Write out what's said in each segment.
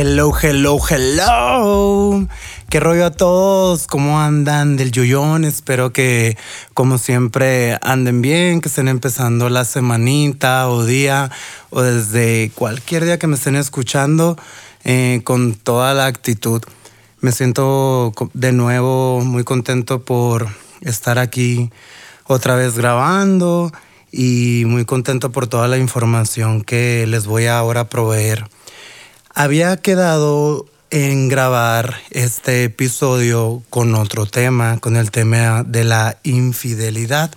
Hello, hello, hello. ¿Qué rollo a todos? ¿Cómo andan del Yoyón? Espero que, como siempre, anden bien, que estén empezando la semanita o día o desde cualquier día que me estén escuchando eh, con toda la actitud. Me siento de nuevo muy contento por estar aquí otra vez grabando y muy contento por toda la información que les voy a proveer. Había quedado en grabar este episodio con otro tema, con el tema de la infidelidad.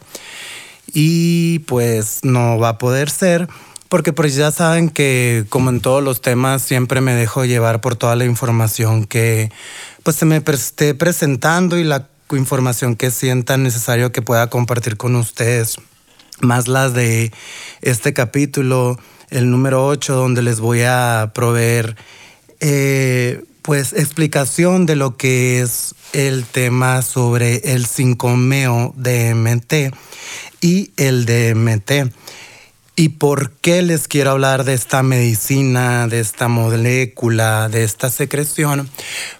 Y pues no va a poder ser, porque pues ya saben que como en todos los temas siempre me dejo llevar por toda la información que pues se me esté presentando y la información que sientan necesario que pueda compartir con ustedes. Más las de este capítulo el número 8, donde les voy a proveer eh, pues explicación de lo que es el tema sobre el 5-meo DMT y el DMT. ¿Y por qué les quiero hablar de esta medicina, de esta molécula, de esta secreción?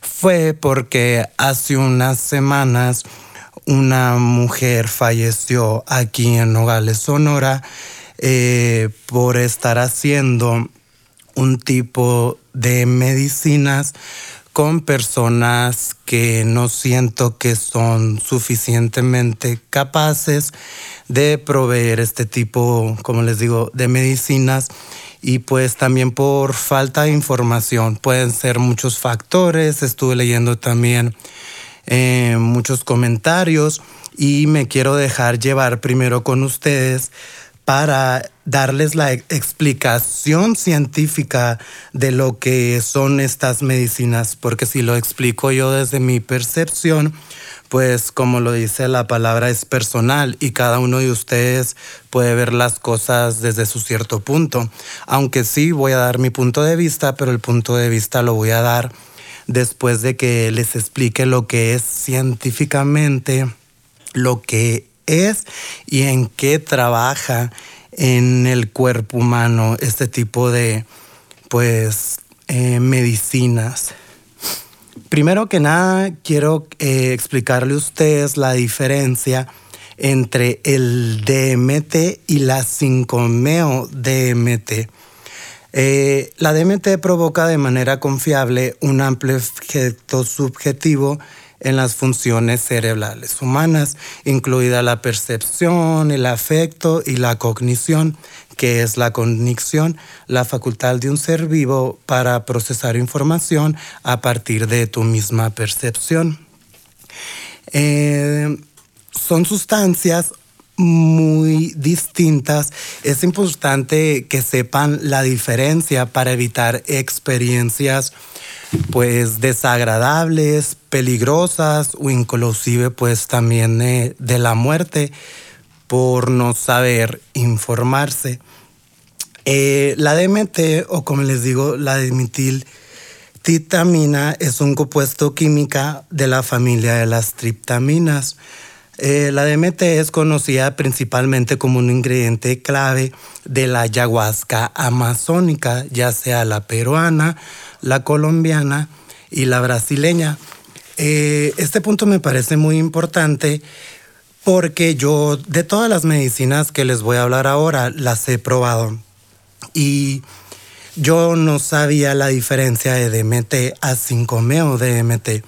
Fue porque hace unas semanas una mujer falleció aquí en Nogales, Sonora, eh, por estar haciendo un tipo de medicinas con personas que no siento que son suficientemente capaces de proveer este tipo, como les digo, de medicinas y pues también por falta de información. Pueden ser muchos factores, estuve leyendo también eh, muchos comentarios y me quiero dejar llevar primero con ustedes para darles la explicación científica de lo que son estas medicinas, porque si lo explico yo desde mi percepción, pues como lo dice la palabra es personal y cada uno de ustedes puede ver las cosas desde su cierto punto. Aunque sí voy a dar mi punto de vista, pero el punto de vista lo voy a dar después de que les explique lo que es científicamente, lo que es y en qué trabaja en el cuerpo humano este tipo de pues eh, medicinas. Primero que nada, quiero eh, explicarle a ustedes la diferencia entre el DMT y la 5-meo-DMT. Eh, la DMT provoca de manera confiable un amplio efecto subjetivo en las funciones cerebrales humanas, incluida la percepción, el afecto y la cognición, que es la cognición, la facultad de un ser vivo para procesar información a partir de tu misma percepción. Eh, son sustancias muy distintas. Es importante que sepan la diferencia para evitar experiencias pues desagradables, peligrosas o inclusive pues también de, la muerte por no saber informarse. Eh, la DMT o como les digo la titamina es un compuesto química de la familia de las triptaminas. Eh, la DMT es conocida principalmente como un ingrediente clave de la ayahuasca amazónica, ya sea la peruana, la colombiana y la brasileña. Eh, este punto me parece muy importante porque yo de todas las medicinas que les voy a hablar ahora las he probado y yo no sabía la diferencia de DMT a 5-meo DMT.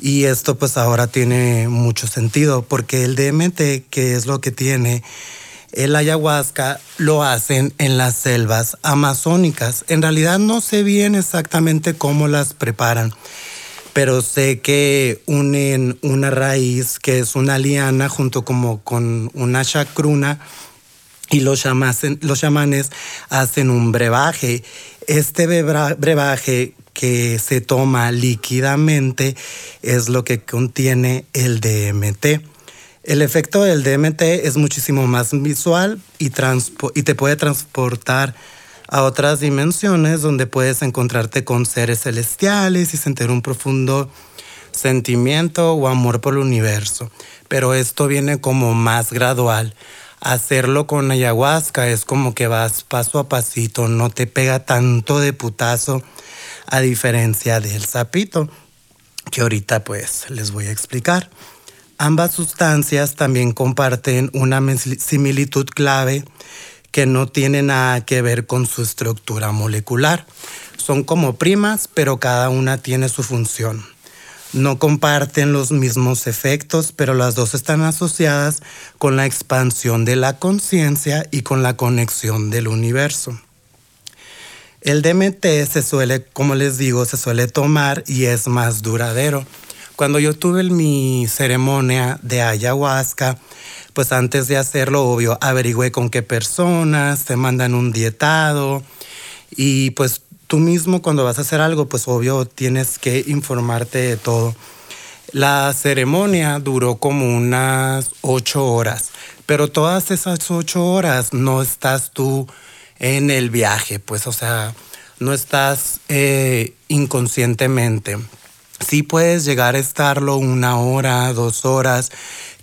Y esto pues ahora tiene mucho sentido porque el DMT, que es lo que tiene el ayahuasca, lo hacen en las selvas amazónicas. En realidad no sé bien exactamente cómo las preparan, pero sé que unen una raíz que es una liana junto como con una chacruna y los, los chamanes hacen un brebaje. Este brebaje que se toma líquidamente es lo que contiene el DMT. El efecto del DMT es muchísimo más visual y, y te puede transportar a otras dimensiones donde puedes encontrarte con seres celestiales y sentir un profundo sentimiento o amor por el universo. Pero esto viene como más gradual. Hacerlo con ayahuasca es como que vas paso a pasito, no te pega tanto de putazo a diferencia del sapito, que ahorita pues les voy a explicar. Ambas sustancias también comparten una similitud clave que no tiene nada que ver con su estructura molecular. Son como primas, pero cada una tiene su función. No comparten los mismos efectos, pero las dos están asociadas con la expansión de la conciencia y con la conexión del universo. El DMT se suele, como les digo, se suele tomar y es más duradero. Cuando yo tuve mi ceremonia de ayahuasca, pues antes de hacerlo, obvio, averigüé con qué personas, te mandan un dietado y pues tú mismo cuando vas a hacer algo, pues obvio tienes que informarte de todo. La ceremonia duró como unas ocho horas, pero todas esas ocho horas no estás tú en el viaje, pues, o sea, no estás eh, inconscientemente. Sí puedes llegar a estarlo una hora, dos horas,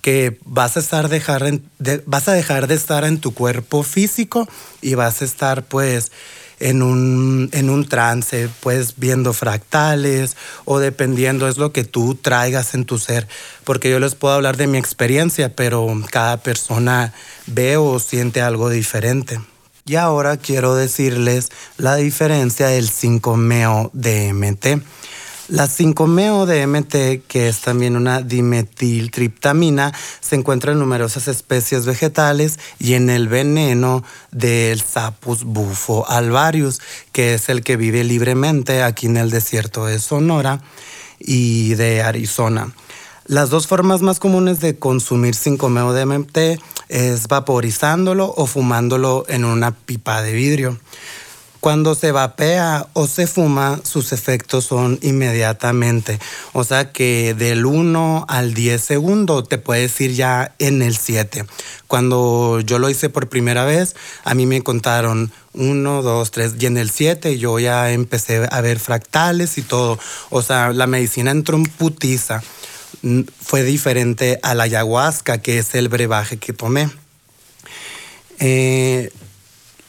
que vas a estar dejar vas a dejar de estar en tu cuerpo físico y vas a estar pues en un, en un trance, pues viendo fractales o dependiendo, es lo que tú traigas en tu ser. Porque yo les puedo hablar de mi experiencia, pero cada persona ve o siente algo diferente. Y ahora quiero decirles la diferencia del 5-meo DMT. La 5-meo DMT, que es también una dimetiltriptamina, se encuentra en numerosas especies vegetales y en el veneno del Sapus bufo alvarius, que es el que vive libremente aquí en el desierto de Sonora y de Arizona. Las dos formas más comunes de consumir 5-meo DMT es vaporizándolo o fumándolo en una pipa de vidrio. Cuando se vapea o se fuma, sus efectos son inmediatamente. O sea que del 1 al 10 segundos te puedes ir ya en el 7. Cuando yo lo hice por primera vez, a mí me contaron 1, 2, 3 y en el 7 yo ya empecé a ver fractales y todo. O sea, la medicina entró en putiza fue diferente a la ayahuasca, que es el brebaje que tomé. Eh,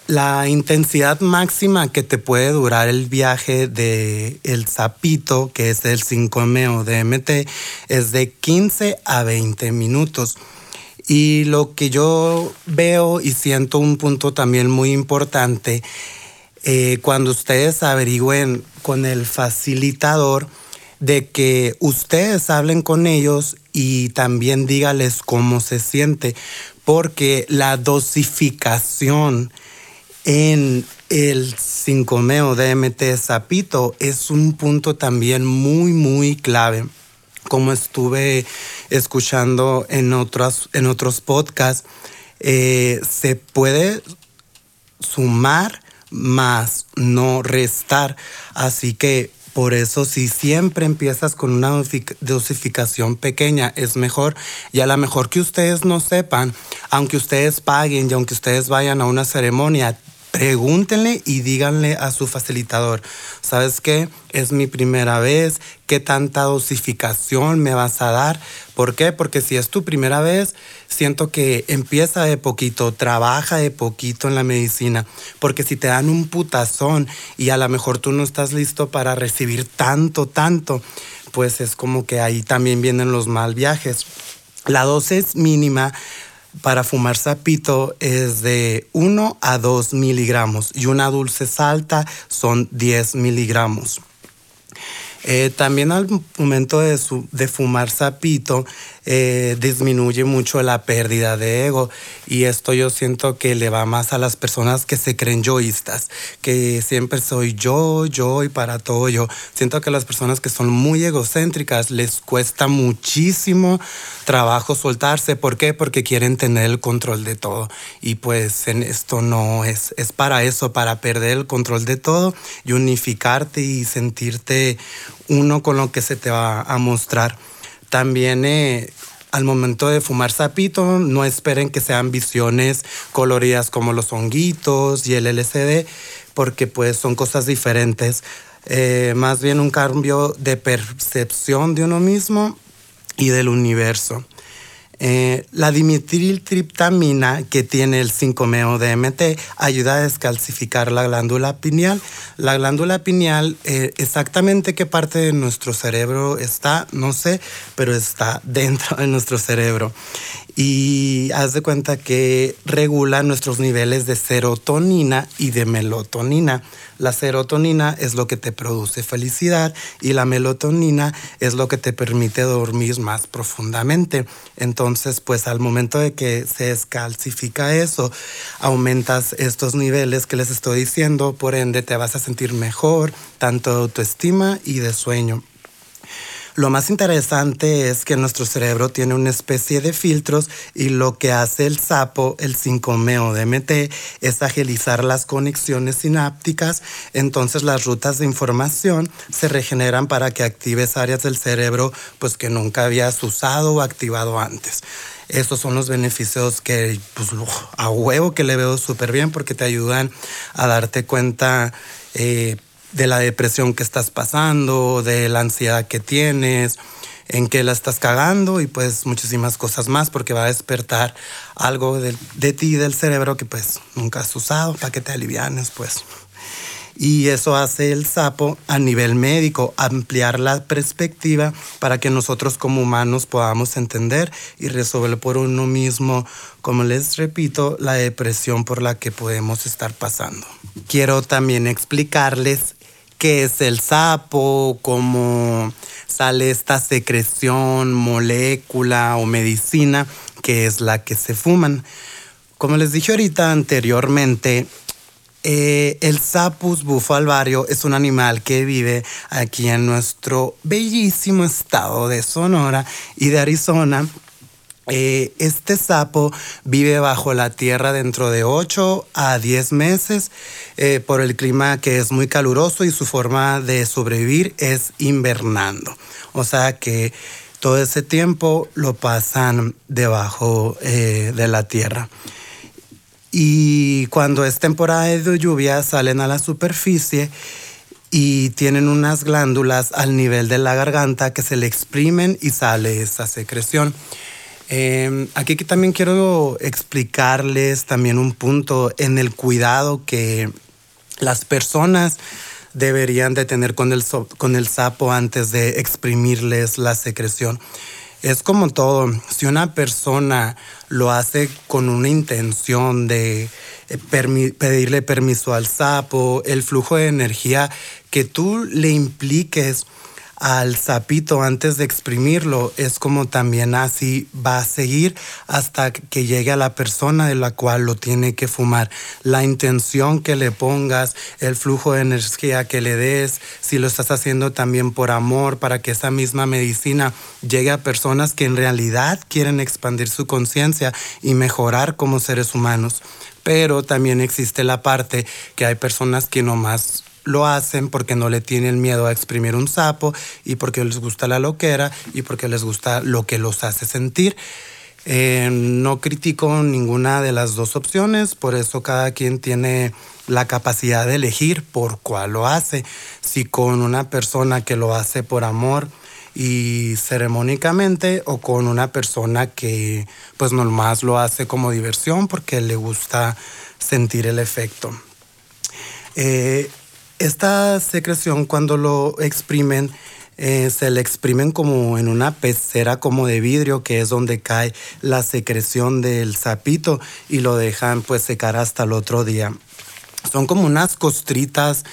la intensidad máxima que te puede durar el viaje de el sapito, que es el 5-meo DMT, es de 15 a 20 minutos. Y lo que yo veo y siento un punto también muy importante, eh, cuando ustedes averigüen con el facilitador, de que ustedes hablen con ellos y también dígales cómo se siente, porque la dosificación en el 5-meo DMT Zapito es un punto también muy, muy clave. Como estuve escuchando en otros, en otros podcasts, eh, se puede sumar más, no restar. Así que por eso si siempre empiezas con una dosificación pequeña es mejor y a lo mejor que ustedes no sepan, aunque ustedes paguen y aunque ustedes vayan a una ceremonia, pregúntenle y díganle a su facilitador, ¿sabes qué? Es mi primera vez, ¿qué tanta dosificación me vas a dar? ¿Por qué? Porque si es tu primera vez, siento que empieza de poquito, trabaja de poquito en la medicina, porque si te dan un putazón y a lo mejor tú no estás listo para recibir tanto, tanto, pues es como que ahí también vienen los mal viajes. La dosis mínima para fumar sapito es de 1 a 2 miligramos y una dulce salta son 10 miligramos. Eh, también al momento de, de fumar sapito eh, disminuye mucho la pérdida de ego y esto yo siento que le va más a las personas que se creen yoístas, que siempre soy yo, yo y para todo yo. Siento que las personas que son muy egocéntricas les cuesta muchísimo trabajo soltarse. ¿Por qué? Porque quieren tener el control de todo y pues en esto no es, es para eso, para perder el control de todo y unificarte y sentirte uno con lo que se te va a mostrar. También eh, al momento de fumar sapito, no esperen que sean visiones coloridas como los honguitos y el LCD, porque pues son cosas diferentes. Eh, más bien un cambio de percepción de uno mismo y del universo. Eh, la dimetiltriptamina que tiene el 5-meo-DMT ayuda a descalcificar la glándula pineal. La glándula pineal, eh, exactamente qué parte de nuestro cerebro está, no sé, pero está dentro de nuestro cerebro. Y haz de cuenta que regula nuestros niveles de serotonina y de melatonina. La serotonina es lo que te produce felicidad y la melatonina es lo que te permite dormir más profundamente. Entonces, pues al momento de que se descalcifica eso, aumentas estos niveles que les estoy diciendo, por ende te vas a sentir mejor, tanto de autoestima y de sueño. Lo más interesante es que nuestro cerebro tiene una especie de filtros y lo que hace el sapo, el 5-meo DMT, es agilizar las conexiones sinápticas. Entonces las rutas de información se regeneran para que actives áreas del cerebro pues, que nunca habías usado o activado antes. Esos son los beneficios que pues, a huevo que le veo súper bien porque te ayudan a darte cuenta eh, de la depresión que estás pasando, de la ansiedad que tienes, en qué la estás cagando y pues muchísimas cosas más porque va a despertar algo de, de ti, del cerebro que pues nunca has usado para que te alivianes pues. Y eso hace el sapo a nivel médico, ampliar la perspectiva para que nosotros como humanos podamos entender y resolver por uno mismo, como les repito, la depresión por la que podemos estar pasando. Quiero también explicarles qué es el sapo, cómo sale esta secreción, molécula o medicina que es la que se fuman. Como les dije ahorita anteriormente, eh, el sapus bufo alvario es un animal que vive aquí en nuestro bellísimo estado de Sonora y de Arizona eh, este sapo vive bajo la tierra dentro de 8 a 10 meses eh, por el clima que es muy caluroso y su forma de sobrevivir es invernando. O sea que todo ese tiempo lo pasan debajo eh, de la tierra. Y cuando es temporada de lluvia salen a la superficie y tienen unas glándulas al nivel de la garganta que se le exprimen y sale esa secreción. Em, aquí también quiero explicarles también un punto en el cuidado que las personas deberían de tener con el, con el sapo antes de exprimirles la secreción. Es como todo, si una persona lo hace con una intención de eh, pedirle permiso al sapo, el flujo de energía que tú le impliques al sapito antes de exprimirlo, es como también así va a seguir hasta que llegue a la persona de la cual lo tiene que fumar. La intención que le pongas, el flujo de energía que le des, si lo estás haciendo también por amor, para que esa misma medicina llegue a personas que en realidad quieren expandir su conciencia y mejorar como seres humanos. Pero también existe la parte que hay personas que nomás lo hacen porque no le tienen miedo a exprimir un sapo y porque les gusta la loquera y porque les gusta lo que los hace sentir. Eh, no critico ninguna de las dos opciones, por eso cada quien tiene la capacidad de elegir por cuál lo hace. Si con una persona que lo hace por amor y ceremónicamente o con una persona que pues nomás lo hace como diversión porque le gusta sentir el efecto. Eh, esta secreción cuando lo exprimen eh, se le exprimen como en una pecera como de vidrio que es donde cae la secreción del sapito y lo dejan pues secar hasta el otro día. Son como unas costritas,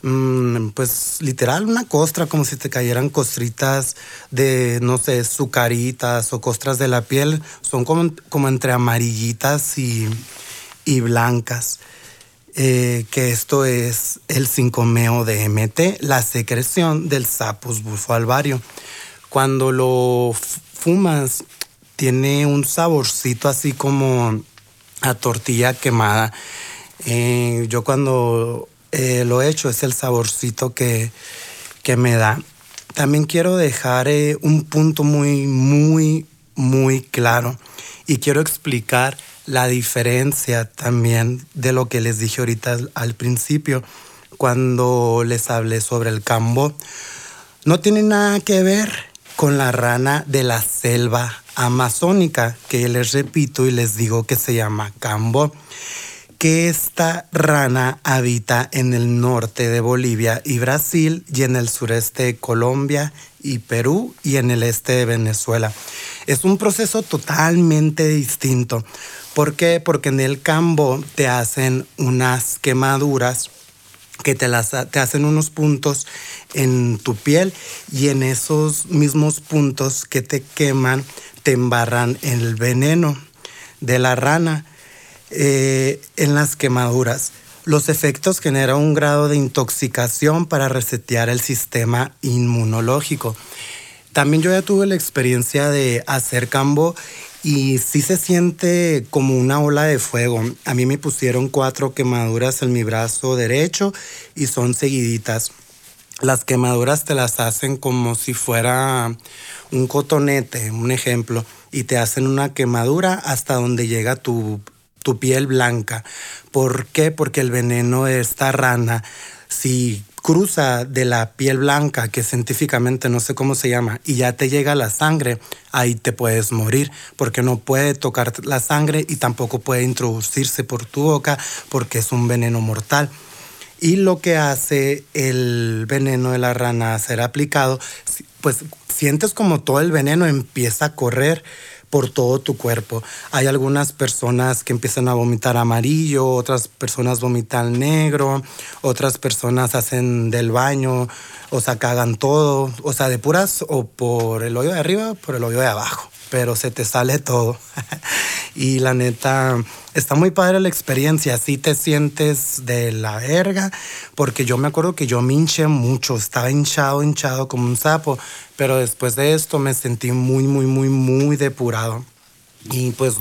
mm, pues literal una costra, como si te cayeran costritas de, no sé, sucaritas o costras de la piel. Son como, como entre amarillitas y, y blancas. Eh, que esto es el sincomeo de MT, la secreción del sapus alvario. Cuando lo fumas, tiene un saborcito así como a tortilla quemada. Eh, yo cuando eh, lo he hecho es el saborcito que, que me da. También quiero dejar un punto muy, muy, muy claro y quiero explicar la diferencia también de lo que les dije ahorita al principio cuando les hablé sobre el cambo. No tiene nada que ver con la rana de la selva amazónica, que les repito y les digo que se llama cambo, que esta rana habita en el norte de Bolivia y Brasil y en el sureste de Colombia y Perú y en el este de Venezuela. Es un proceso totalmente distinto. ¿Por qué? Porque en el cambo te hacen unas quemaduras que te, las, te hacen unos puntos en tu piel y en esos mismos puntos que te queman te embarran el veneno de la rana eh, en las quemaduras. Los efectos generan un grado de intoxicación para resetear el sistema inmunológico. También yo ya tuve la experiencia de hacer cambo y sí se siente como una ola de fuego. A mí me pusieron cuatro quemaduras en mi brazo derecho y son seguiditas. Las quemaduras te las hacen como si fuera un cotonete, un ejemplo, y te hacen una quemadura hasta donde llega tu, tu piel blanca. ¿Por qué? Porque el veneno de esta rana, si cruza de la piel blanca, que científicamente no sé cómo se llama, y ya te llega la sangre, ahí te puedes morir, porque no puede tocar la sangre y tampoco puede introducirse por tu boca, porque es un veneno mortal. Y lo que hace el veneno de la rana ser aplicado, pues sientes como todo el veneno empieza a correr por todo tu cuerpo. Hay algunas personas que empiezan a vomitar amarillo, otras personas vomitan negro, otras personas hacen del baño, o sea, cagan todo, o sea, de puras o por el hoyo de arriba por el hoyo de abajo, pero se te sale todo. y la neta, está muy padre la experiencia, así te sientes de la verga, porque yo me acuerdo que yo me hinché mucho, estaba hinchado, hinchado como un sapo, pero después de esto me sentí muy, muy, muy, muy depurado. Y pues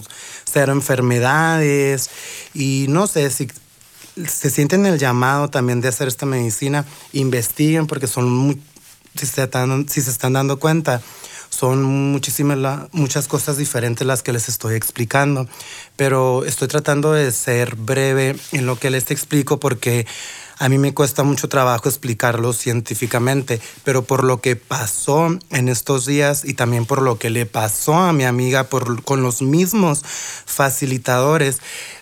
cero enfermedades y no sé si se sienten el llamado también de hacer esta medicina, investiguen porque son muy, si se están, si se están dando cuenta, son muchísimas, muchas cosas diferentes las que les estoy explicando, pero estoy tratando de ser breve en lo que les explico porque a mí me cuesta mucho trabajo explicarlo científicamente, pero por lo que pasó en estos días y también por lo que le pasó a mi amiga por, con los mismos facilitadores,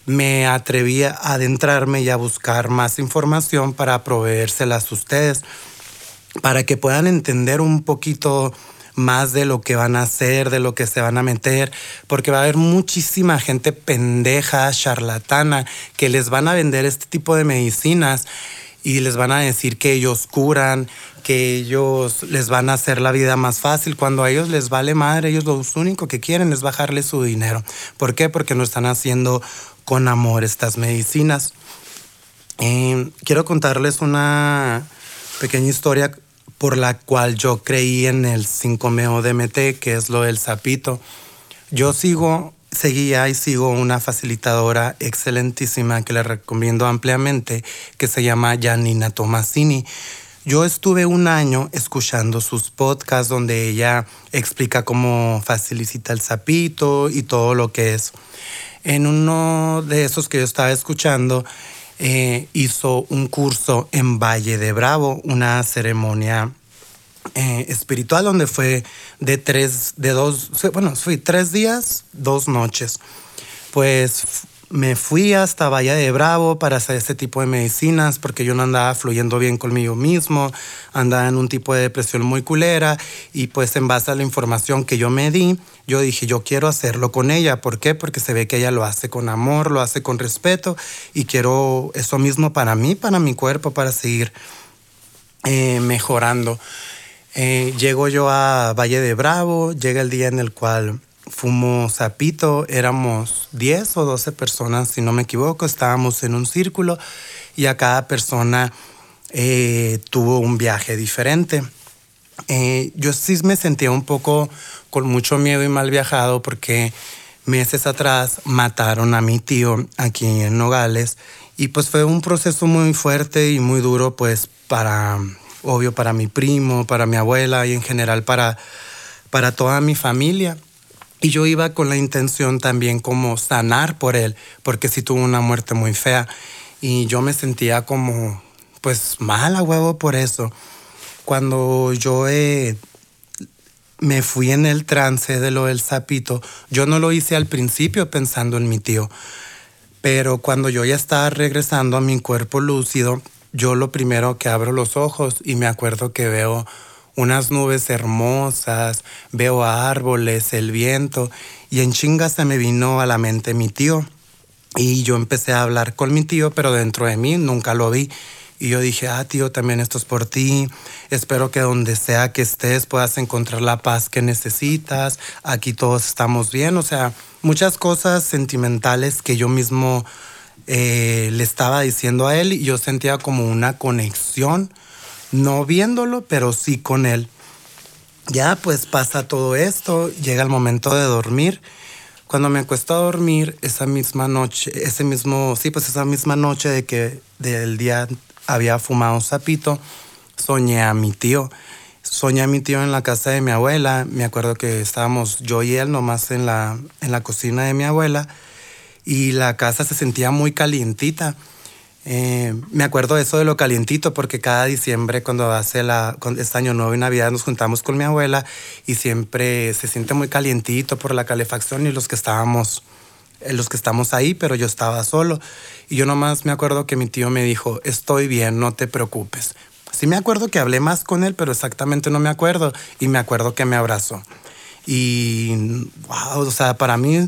me atreví a adentrarme y a buscar más información para proveérselas a ustedes, para que puedan entender un poquito más de lo que van a hacer, de lo que se van a meter, porque va a haber muchísima gente pendeja, charlatana, que les van a vender este tipo de medicinas y les van a decir que ellos curan, que ellos les van a hacer la vida más fácil, cuando a ellos les vale madre, ellos lo único que quieren es bajarle su dinero. ¿Por qué? Porque no están haciendo con amor estas medicinas. Eh, quiero contarles una pequeña historia por la cual yo creí en el 5-meo DMT, que es lo del sapito. Yo sigo, seguía y sigo una facilitadora excelentísima que le recomiendo ampliamente, que se llama Janina Tomasini. Yo estuve un año escuchando sus podcasts donde ella explica cómo facilita el sapito y todo lo que es. En uno de esos que yo estaba escuchando, eh, hizo un curso en Valle de Bravo, una ceremonia eh, espiritual donde fue de tres, de dos, bueno, fui tres días, dos noches. Pues me fui hasta Valle de Bravo para hacer este tipo de medicinas porque yo no andaba fluyendo bien conmigo mismo, andaba en un tipo de depresión muy culera y pues en base a la información que yo me di, yo dije, yo quiero hacerlo con ella. ¿Por qué? Porque se ve que ella lo hace con amor, lo hace con respeto y quiero eso mismo para mí, para mi cuerpo, para seguir eh, mejorando. Eh, llego yo a Valle de Bravo, llega el día en el cual fumo sapito, éramos 10 o 12 personas, si no me equivoco, estábamos en un círculo y a cada persona eh, tuvo un viaje diferente. Eh, yo sí me sentía un poco con mucho miedo y mal viajado porque meses atrás mataron a mi tío aquí en Nogales y pues fue un proceso muy fuerte y muy duro pues para, obvio, para mi primo, para mi abuela y en general para, para toda mi familia. Y yo iba con la intención también como sanar por él, porque sí tuvo una muerte muy fea. Y yo me sentía como, pues, mal a huevo por eso. Cuando yo eh, me fui en el trance de lo del sapito, yo no lo hice al principio pensando en mi tío. Pero cuando yo ya estaba regresando a mi cuerpo lúcido, yo lo primero que abro los ojos y me acuerdo que veo unas nubes hermosas, veo árboles, el viento, y en chinga se me vino a la mente mi tío. Y yo empecé a hablar con mi tío, pero dentro de mí nunca lo vi. Y yo dije, ah, tío, también esto es por ti. Espero que donde sea que estés puedas encontrar la paz que necesitas. Aquí todos estamos bien. O sea, muchas cosas sentimentales que yo mismo eh, le estaba diciendo a él y yo sentía como una conexión no viéndolo, pero sí con él. Ya pues pasa todo esto, llega el momento de dormir. Cuando me acuesto a dormir, esa misma noche, ese mismo, sí, pues esa misma noche de que del día había fumado un sapito, soñé a mi tío. Soñé a mi tío en la casa de mi abuela. Me acuerdo que estábamos yo y él nomás en la, en la cocina de mi abuela y la casa se sentía muy calientita eh, me acuerdo eso de lo calientito porque cada diciembre cuando hace la, este año nuevo y Navidad nos juntamos con mi abuela y siempre se siente muy calientito por la calefacción y los que estábamos eh, los que estamos ahí, pero yo estaba solo y yo nomás me acuerdo que mi tío me dijo, estoy bien, no te preocupes. Sí me acuerdo que hablé más con él, pero exactamente no me acuerdo y me acuerdo que me abrazó. Y, wow, o sea, para mí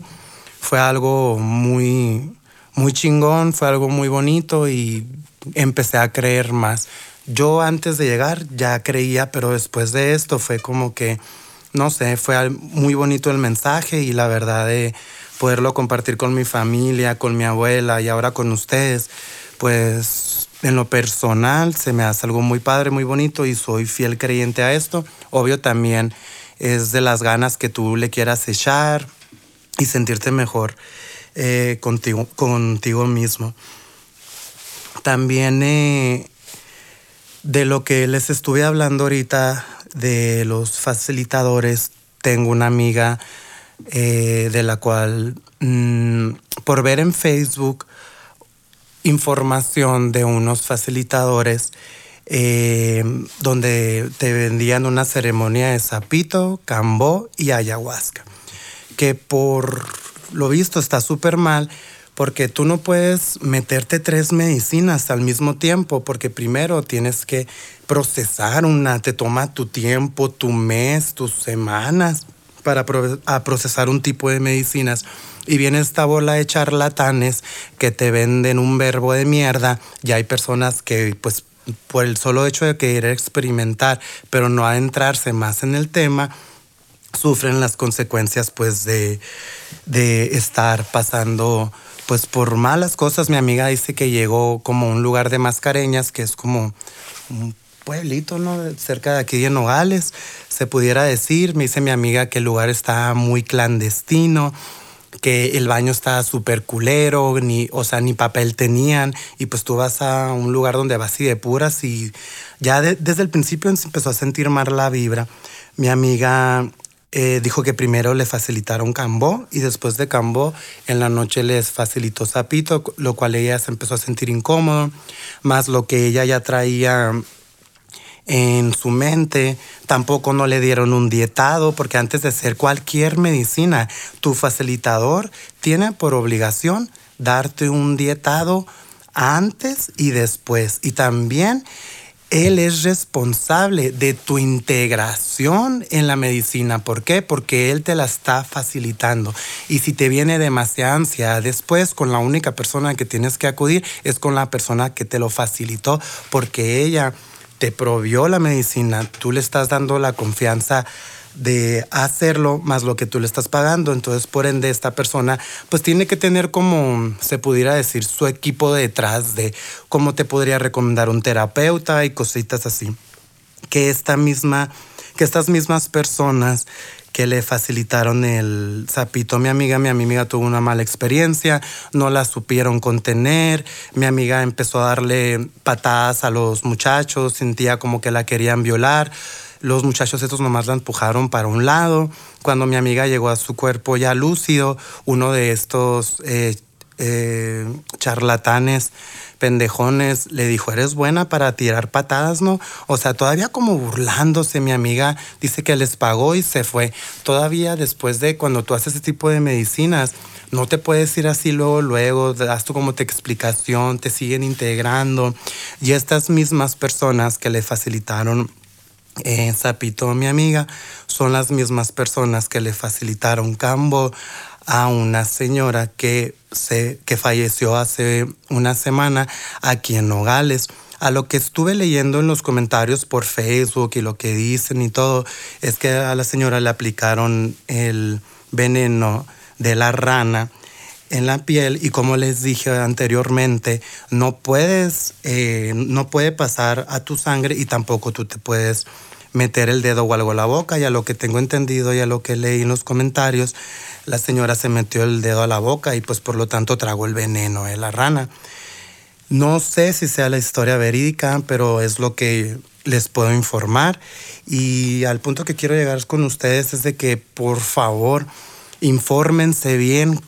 fue algo muy, muy chingón, fue algo muy bonito y empecé a creer más. Yo antes de llegar ya creía, pero después de esto fue como que, no sé, fue muy bonito el mensaje y la verdad de poderlo compartir con mi familia, con mi abuela y ahora con ustedes, pues en lo personal se me hace algo muy padre, muy bonito y soy fiel creyente a esto. Obvio también es de las ganas que tú le quieras echar y sentirte mejor. Eh, contigo, contigo mismo. También eh, de lo que les estuve hablando ahorita de los facilitadores, tengo una amiga eh, de la cual mm, por ver en Facebook información de unos facilitadores donde te vendían una ceremonia de sapito, cambó y ayahuasca, que por lo visto está súper mal porque tú no puedes meterte tres medicinas al mismo tiempo, porque primero tienes que procesar una, te toma tu tiempo, tu mes, tus semanas para procesar un tipo de medicinas. Y viene esta bola de charlatanes que te venden un verbo de mierda. Y hay personas que, pues, por el solo hecho de querer experimentar, pero no adentrarse más en el tema, sufren las consecuencias pues de, de estar pasando pues por malas cosas. Mi amiga dice que llegó como un lugar de mascareñas, que es como un pueblito, ¿no? Cerca de aquí de Nogales, se pudiera decir. Me dice mi amiga que el lugar está muy clandestino, que el baño está súper culero, ni, o sea, ni papel tenían. Y pues tú vas a un lugar donde vas y depuras y ya desde el principio empezó a sentir mal la vibra. Mi amiga eh, dijo que primero le facilitaron Cambó y después de Cambó en la noche les facilitó Zapito, lo cual ella se empezó a sentir incómodo, más lo que ella ya traía en su mente, tampoco no le dieron un dietado, porque antes de hacer cualquier medicina, tu facilitador tiene por obligación darte un dietado antes y después. Y también él es responsable de tu integración en la medicina. ¿Por qué? Porque Él te la está facilitando. Y si te viene demasiada ansia, después con la única persona que tienes que acudir es con la persona que te lo facilitó, porque ella te provió la medicina, tú le estás dando la confianza de hacerlo más lo que tú le estás pagando. Entonces, por ende, esta persona pues tiene que tener como, se pudiera decir, su equipo detrás de cómo te podría recomendar un terapeuta y cositas así. Que esta misma, que estas mismas personas que le facilitaron el sapito. Mi amiga, mi amiga tuvo una mala experiencia, no la supieron contener. Mi amiga empezó a darle patadas a los muchachos, sentía como que la querían violar. Los muchachos estos nomás la empujaron para un lado. Cuando mi amiga llegó a su cuerpo ya lúcido, uno de estos eh, eh, charlatanes pendejones le dijo, eres buena para tirar patadas, ¿no? O sea, todavía como burlándose, mi amiga dice que les pagó y se fue. Todavía después de cuando tú haces ese tipo de medicinas, no te puedes ir así luego, luego, das tú como te explicación, te siguen integrando. Y estas mismas personas que le facilitaron eh, Zapito, mi amiga, son las mismas personas que le facilitaron Cambo a una señora que, se, que falleció hace una semana aquí en Nogales. A lo que estuve leyendo en los comentarios por Facebook y lo que dicen y todo, es que a la señora le aplicaron el veneno de la rana en la piel y como les dije anteriormente, no puedes, eh, no puede pasar a tu sangre y tampoco tú te puedes meter el dedo o algo a la boca y a lo que tengo entendido y a lo que leí en los comentarios, la señora se metió el dedo a la boca y pues por lo tanto tragó el veneno de la rana. No sé si sea la historia verídica, pero es lo que les puedo informar. Y al punto que quiero llegar con ustedes es de que por favor infórmense bien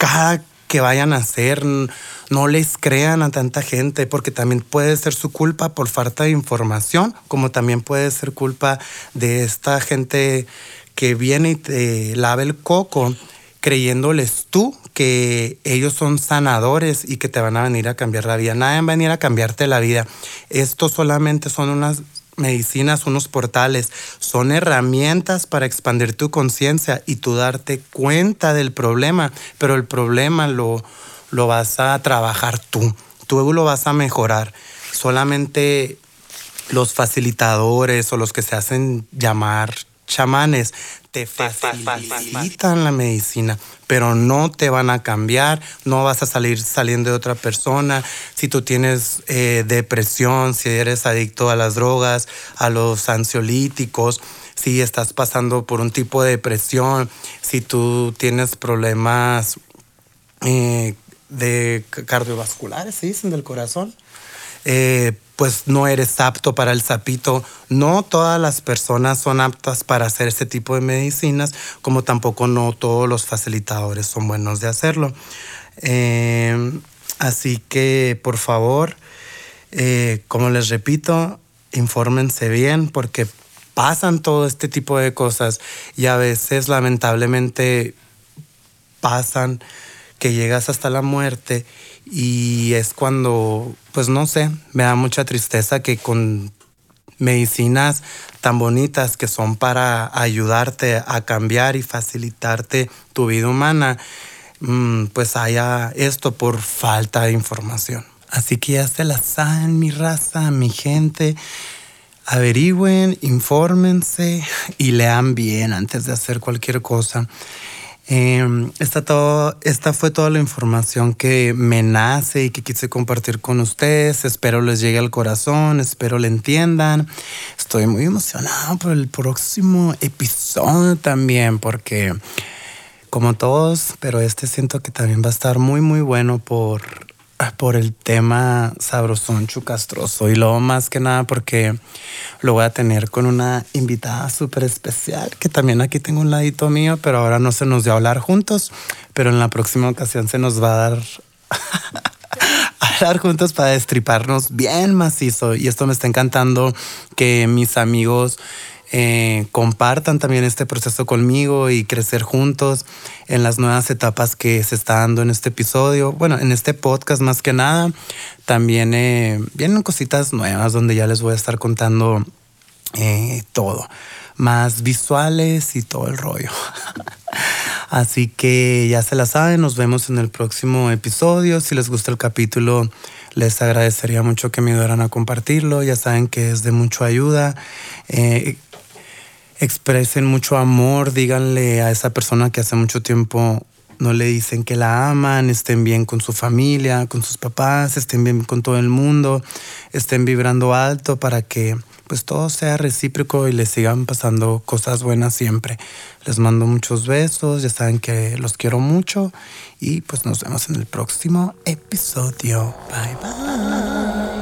cada que vayan a hacer, no les crean a tanta gente, porque también puede ser su culpa por falta de información, como también puede ser culpa de esta gente que viene y te lava el coco creyéndoles tú que ellos son sanadores y que te van a venir a cambiar la vida. Nadie va a venir a cambiarte la vida. Esto solamente son unas medicinas, unos portales, son herramientas para expandir tu conciencia y tú darte cuenta del problema, pero el problema lo, lo vas a trabajar tú, tú lo vas a mejorar. Solamente los facilitadores o los que se hacen llamar chamanes te facilitan la medicina, pero no te van a cambiar, no vas a salir saliendo de otra persona. Si tú tienes eh, depresión, si eres adicto a las drogas, a los ansiolíticos, si estás pasando por un tipo de depresión, si tú tienes problemas eh, de cardiovasculares, se dicen del corazón, eh, pues no eres apto para el sapito. No todas las personas son aptas para hacer ese tipo de medicinas, como tampoco no todos los facilitadores son buenos de hacerlo. Eh, así que, por favor, eh, como les repito, infórmense bien porque pasan todo este tipo de cosas y a veces lamentablemente pasan que llegas hasta la muerte y es cuando, pues no sé, me da mucha tristeza que con medicinas tan bonitas que son para ayudarte a cambiar y facilitarte tu vida humana, mm, pues haya esto por falta de información. Así que ya se la saben, mi raza, mi gente. Averigüen, infórmense y lean bien antes de hacer cualquier cosa. Em, esta, todo, esta fue toda la información que me nace y que quise compartir con ustedes. Espero les llegue al corazón, espero le entiendan. Estoy muy emocionado por el próximo episodio también, porque como todos, pero este siento que también va a estar muy, muy bueno por por el tema sabrosón chucastroso y luego más que nada porque lo voy a tener con una invitada súper especial que también aquí tengo un ladito mío, pero ahora no se nos dio a hablar juntos, pero en la próxima ocasión se nos va a dar hablar juntos para destriparnos bien macizo. Y esto me está encantando que mis amigos eh, compartan también este proceso conmigo y crecer juntos en las nuevas etapas que se está dando en este episodio. Bueno, en este podcast más que nada. También eh, vienen cositas nuevas donde ya les voy a estar contando eh, todo. Más visuales y todo el rollo. Así que ya se la saben, nos vemos en el próximo episodio. Si les gusta el capítulo, les agradecería mucho que me ayudaran a compartirlo. Ya saben que es de mucha ayuda expresen mucho amor, díganle a esa persona que hace mucho tiempo no le dicen que la aman, estén bien con su familia, con sus papás, estén bien con todo el mundo, estén vibrando alto para que pues todo sea recíproco y les sigan pasando cosas buenas siempre. Les mando muchos besos, ya saben que los quiero mucho y pues nos vemos en el próximo episodio. Bye bye.